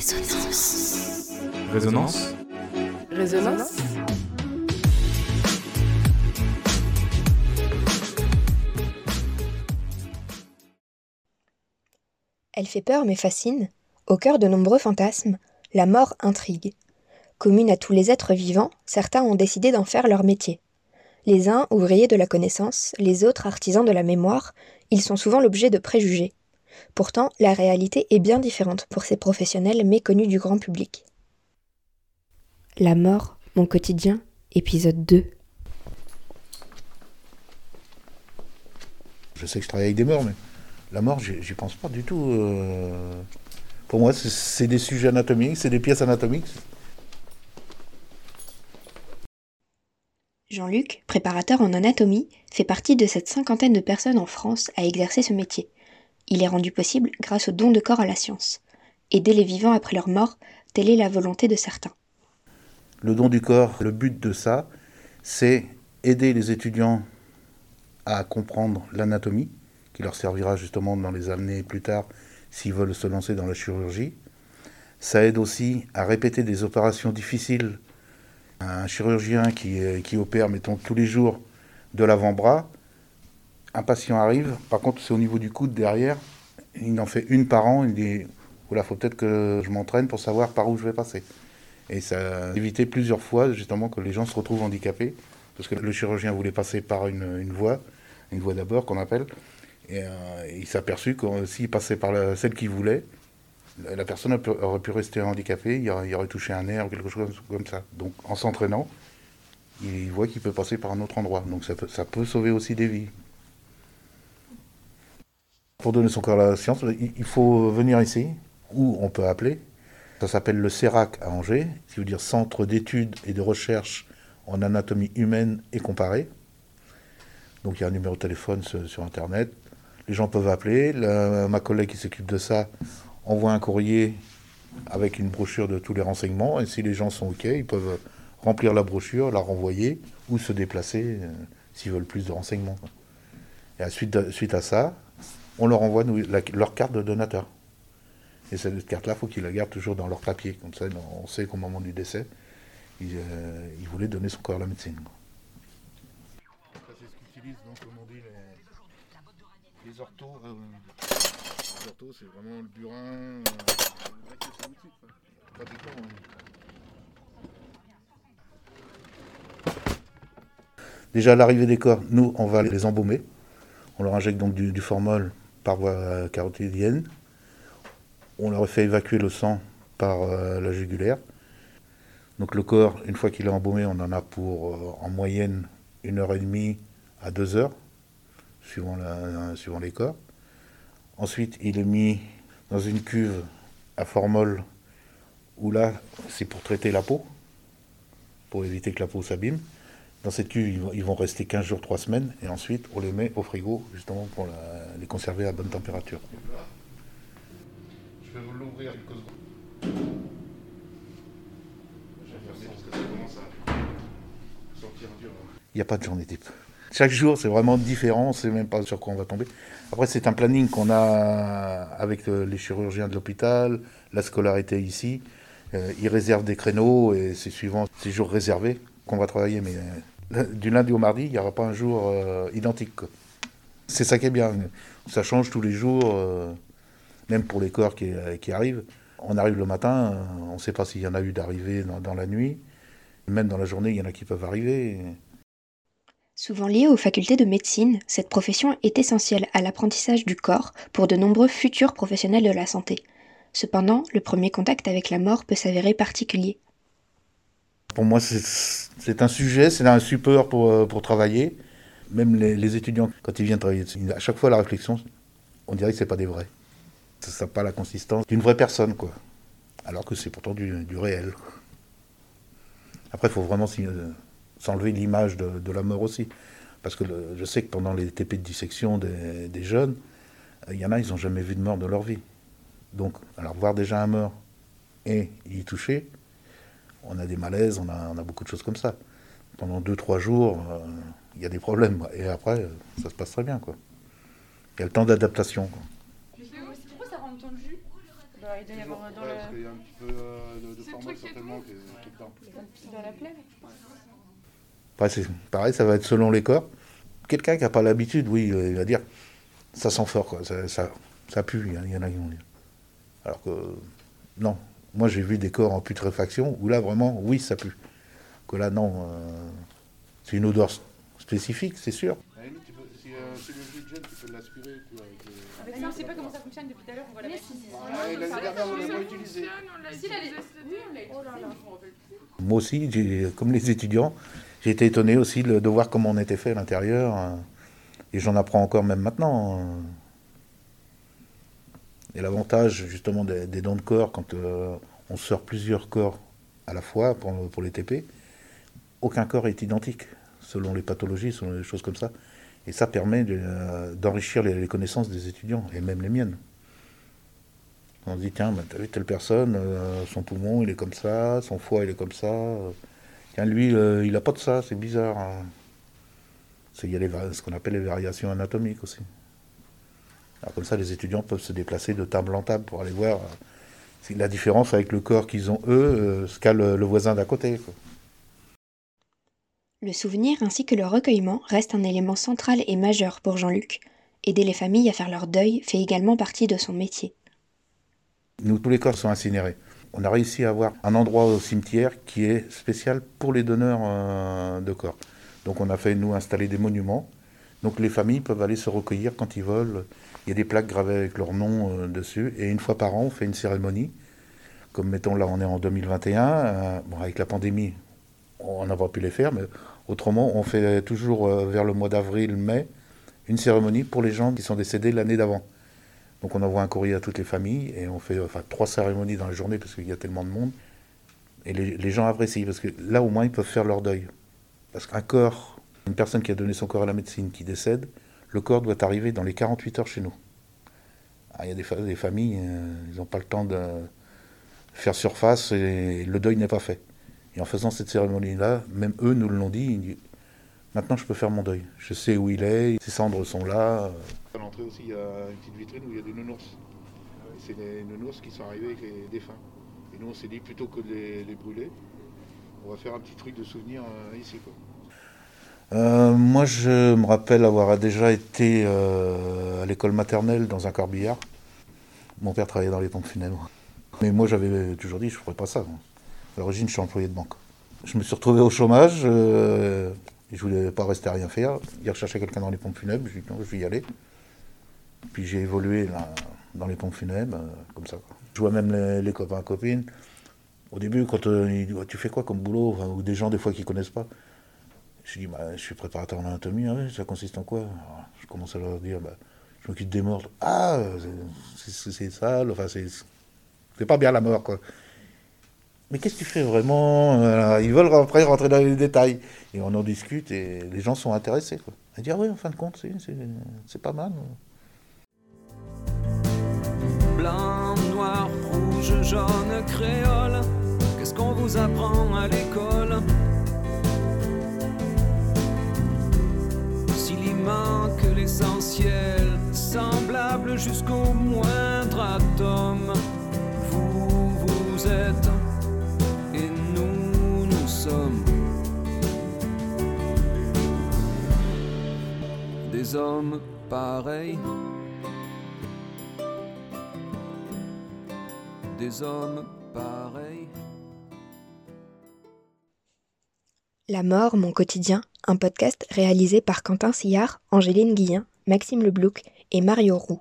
Résonance. Résonance Résonance Elle fait peur mais fascine. Au cœur de nombreux fantasmes, la mort intrigue. Commune à tous les êtres vivants, certains ont décidé d'en faire leur métier. Les uns ouvriers de la connaissance, les autres artisans de la mémoire, ils sont souvent l'objet de préjugés. Pourtant, la réalité est bien différente pour ces professionnels méconnus du grand public. La mort, mon quotidien, épisode 2. Je sais que je travaille avec des morts, mais la mort, j'y pense pas du tout. euh. Pour moi, c'est des sujets anatomiques, c'est des pièces anatomiques. Jean-Luc, préparateur en anatomie, fait partie de cette cinquantaine de personnes en France à exercer ce métier. Il est rendu possible grâce au don de corps à la science. Aider les vivants après leur mort, telle est la volonté de certains. Le don du corps, le but de ça, c'est aider les étudiants à comprendre l'anatomie, qui leur servira justement dans les années plus tard s'ils veulent se lancer dans la chirurgie. Ça aide aussi à répéter des opérations difficiles. Un chirurgien qui, euh, qui opère, mettons, tous les jours de l'avant-bras, un patient arrive, par contre c'est au niveau du coude derrière, il en fait une par an, il dit, voilà, faut peut-être que je m'entraîne pour savoir par où je vais passer. Et ça a évité plusieurs fois justement que les gens se retrouvent handicapés, parce que le chirurgien voulait passer par une, voie, une voie d'abord qu'on appelle, et euh, il s'est aperçu que euh, s'il passait par celle qu'il voulait, la personne aurait pu- rester handicapée, il aurait, touché un nerf ou quelque chose comme ça. Donc en s'entraînant, il voit qu'il peut passer par un autre endroit. Donc ça peut sauver aussi des vies. Pour donner son corps à la science, il faut venir ici, ou on peut appeler. Ça s'appelle le CERAC à Angers, qui veut dire Centre d'études et de recherche en anatomie humaine et comparée. Donc il y a un numéro de téléphone sur, Internet. Les gens peuvent appeler. Ma collègue qui s'occupe de ça envoie un courrier avec une brochure de tous les renseignements. Et si les gens sont OK, ils peuvent remplir la brochure, la renvoyer ou se déplacer euh, s'ils veulent plus de renseignements. Et suite, suite à ça, on leur envoie nous, la- leur carte de donateur. Et cette carte-là, il faut qu'ils la gardent toujours dans leur papier. Comme ça, on sait qu'au moment du décès, il, euh, il voulait donner son corps à la médecine. Ça, c'est ce qu'utilisent, donc, comme on dit, les, les orthos. euh, les orthos, c'est vraiment le burin. euh, pratiquement. Déjà, à l'arrivée des corps, nous, on va les embaumer. On leur injecte donc du, du formol par voie carotidienne. On leur fait évacuer le sang par euh, la jugulaire. Donc le corps, une fois qu'il est embaumé, on en a pour euh, en moyenne une heure et demie à deux heures, suivant, suivant les corps. Ensuite, il est mis dans une cuve à formol, où là, c'est pour traiter la peau, pour éviter que la peau s'abîme. Dans cette cuve, ils vont, rester 15 jours, 3 semaines, et ensuite, on les met au frigo, justement, pour la- les conserver à bonne température. Je vais vous l'ouvrir quelques secondes. Il n'y a pas de journée type. Chaque jour, c'est vraiment différent, on ne sait même pas sur quoi on va tomber. Après, c'est un planning qu'on a avec euh, les chirurgiens de l'hôpital, la scolarité ici. Euh, ils réservent des créneaux et c'est suivant ces jours réservés qu'on va travailler. Mais euh, du lundi au mardi, il n'y aura pas un jour euh, identique. C'est ça qui est bien. Ça change tous les jours, euh, même pour les corps qui, arrivent. On arrive le matin, on ne sait pas s'il y en a eu d'arrivés dans, dans la nuit. Même dans la journée, il y en a qui peuvent arriver. Souvent liée aux facultés de médecine, cette profession est essentielle à l'apprentissage du corps pour de nombreux futurs professionnels de la santé. Cependant, le premier contact avec la mort peut s'avérer particulier. Pour moi, c'est un sujet, c'est un support pour, euh, pour travailler. Même les, étudiants, quand ils viennent travailler, à chaque fois la réflexion, on dirait que c'est pas des vrais. Ça n'a pas la consistance d'une vraie personne, quoi. Alors que c'est pourtant du, du réel. Après, il faut vraiment euh, s'enlever l'image de, de la mort aussi. Parce que je sais que pendant les TP de dissection des, des jeunes, euh, il y en a, ils n'ont jamais vu de mort de leur vie. Donc, alors voir déjà un mort et y toucher, on a des malaises, on a, on a beaucoup de choses comme ça. Pendant deux, trois jours, euh, il y a des problèmes. Et après, euh, ça se passe très bien. Quoi. Il y a le temps d'adaptation. quoi. Pourquoi ça rentre dans le jus? Bah il doit y avoir dans, Ouais, le- parce qu'il y a un petit peu euh, de, format certainement qui est, dedans. dans la plaie. C'est pareil, ça va être selon les corps. Quelqu'un qui n'a pas l'habitude, oui, euh, il va dire ça sent fort, quoi. Ça, ça, ça pue, il y en- il y en a qui vont dire. Alors que non. Moi, j'ai vu des corps en putréfaction où là, vraiment, oui, ça pue. Que là, non. euh, c'est une odeur spécifique, c'est sûr. si, le jus de gel, tu peux l'aspirer. Avec ça, on sait pas comment ça fonctionne depuis tout à l'heure, on voit la machine. l'année dernière, on l'a pas utilisé. Si, là, les- Oh là là. Moi aussi, comme les étudiants, j'ai été étonné aussi de, de voir comment on était fait à l'intérieur. euh, Et j'en apprends encore même maintenant. Et l'avantage justement des, des dons de corps, quand euh, on sort plusieurs corps à la fois pour, les TP, aucun corps est identique selon les pathologies, selon les choses comme ça. Et ça permet euh, d'enrichir les, connaissances des étudiants, et même les miennes. On se dit, tiens, t'as vu telle personne, euh, son poumon il est comme ça, son foie il est comme ça. tiens, lui, il n'a pas de ça, c'est bizarre. hein. Il y a ce qu'on appelle les variations anatomiques aussi. Alors comme ça, les étudiants peuvent se déplacer de table en table pour aller voir euh, la différence avec le corps qu'ils ont eux, euh, ce qu'a le, le voisin d'à côté. quoi. Le souvenir ainsi que le recueillement restent un élément central et majeur pour Jean-Luc. Aider les familles à faire leur deuil fait également partie de son métier. Nous, tous les corps sont incinérés. On a réussi à avoir un endroit au cimetière qui est spécial pour les donneurs euh, de corps. Donc on a fait, nous, installer des monuments. Donc les familles peuvent aller se recueillir quand ils veulent. Il y a des plaques gravées avec leur nom euh, dessus. Et une fois par an, on fait une cérémonie. Comme mettons là, on est en 2021. euh, bon, avec la pandémie, on n'a pas pu les faire. Mais autrement, on fait toujours euh, vers le mois d'avril, mai, une cérémonie pour les gens qui sont décédés l'année d'avant. Donc on envoie un courrier à toutes les familles et on fait enfin, trois cérémonies dans la journée parce qu'il y a tellement de monde. Et les, les gens apprécient parce que là au moins ils peuvent faire leur deuil. Parce qu'un corps, une personne qui a donné son corps à la médecine qui décède, le corps doit arriver dans les 48 heures chez nous. Ah, Il y a des, fa- des familles, euh, ils n'ont pas le temps de faire surface et le deuil n'est pas fait. Et en faisant cette cérémonie-là, même eux nous l'ont dit, disent, maintenant je peux faire mon deuil. Je sais où il est, ses cendres sont là. À l'entrée aussi, il y a une petite vitrine où il y a des nounours. C'est les nounours qui sont arrivés avec les défunts. Et nous, on s'est dit, plutôt que de les, brûler, on va faire un petit truc de souvenir euh, ici. Euh, moi, je me rappelle avoir déjà été euh, à l'école maternelle dans un corbillard. Mon père travaillait dans les pompes funèbres. Mais moi, j'avais toujours dit, je ne ferais pas ça. À l'origine, je suis employé de banque. Je me suis retrouvé au chômage. euh, et je voulais pas rester à rien faire. Il recherchait quelqu'un dans les pompes funèbres. Je dit, je vais y aller. Puis j'ai évolué dans les pompes funèbres, comme ça. Je vois même les, copains copines. Au début, quand ils disent, tu fais quoi comme boulot? Ou des gens, des fois, qui connaissent pas. Je dis, bah, je suis préparateur en anatomie. Ah ouais, ça consiste en quoi? Je commence à leur dire, bah, je m'occupe des morts. Ah, c'est- sale. Enfin, c'est pas bien la mort, quoi. Mais qu'est-ce que tu fais vraiment? Ils veulent après rentrer dans les détails. Et on en discute et les gens sont intéressés. Quoi. À dire, oui, en fin de compte, c'est pas mal. Blanc, noir, rouge, jaune, créole. Qu'est-ce qu'on vous apprend à l'école? Jusqu'au moindre atome, vous, vous êtes et nous, nous sommes des hommes pareils. Des hommes pareils. La mort, mon quotidien, un podcast réalisé par Quentin Sillard, Angéline Guillen, Maxime Leblouc et Mario Roux.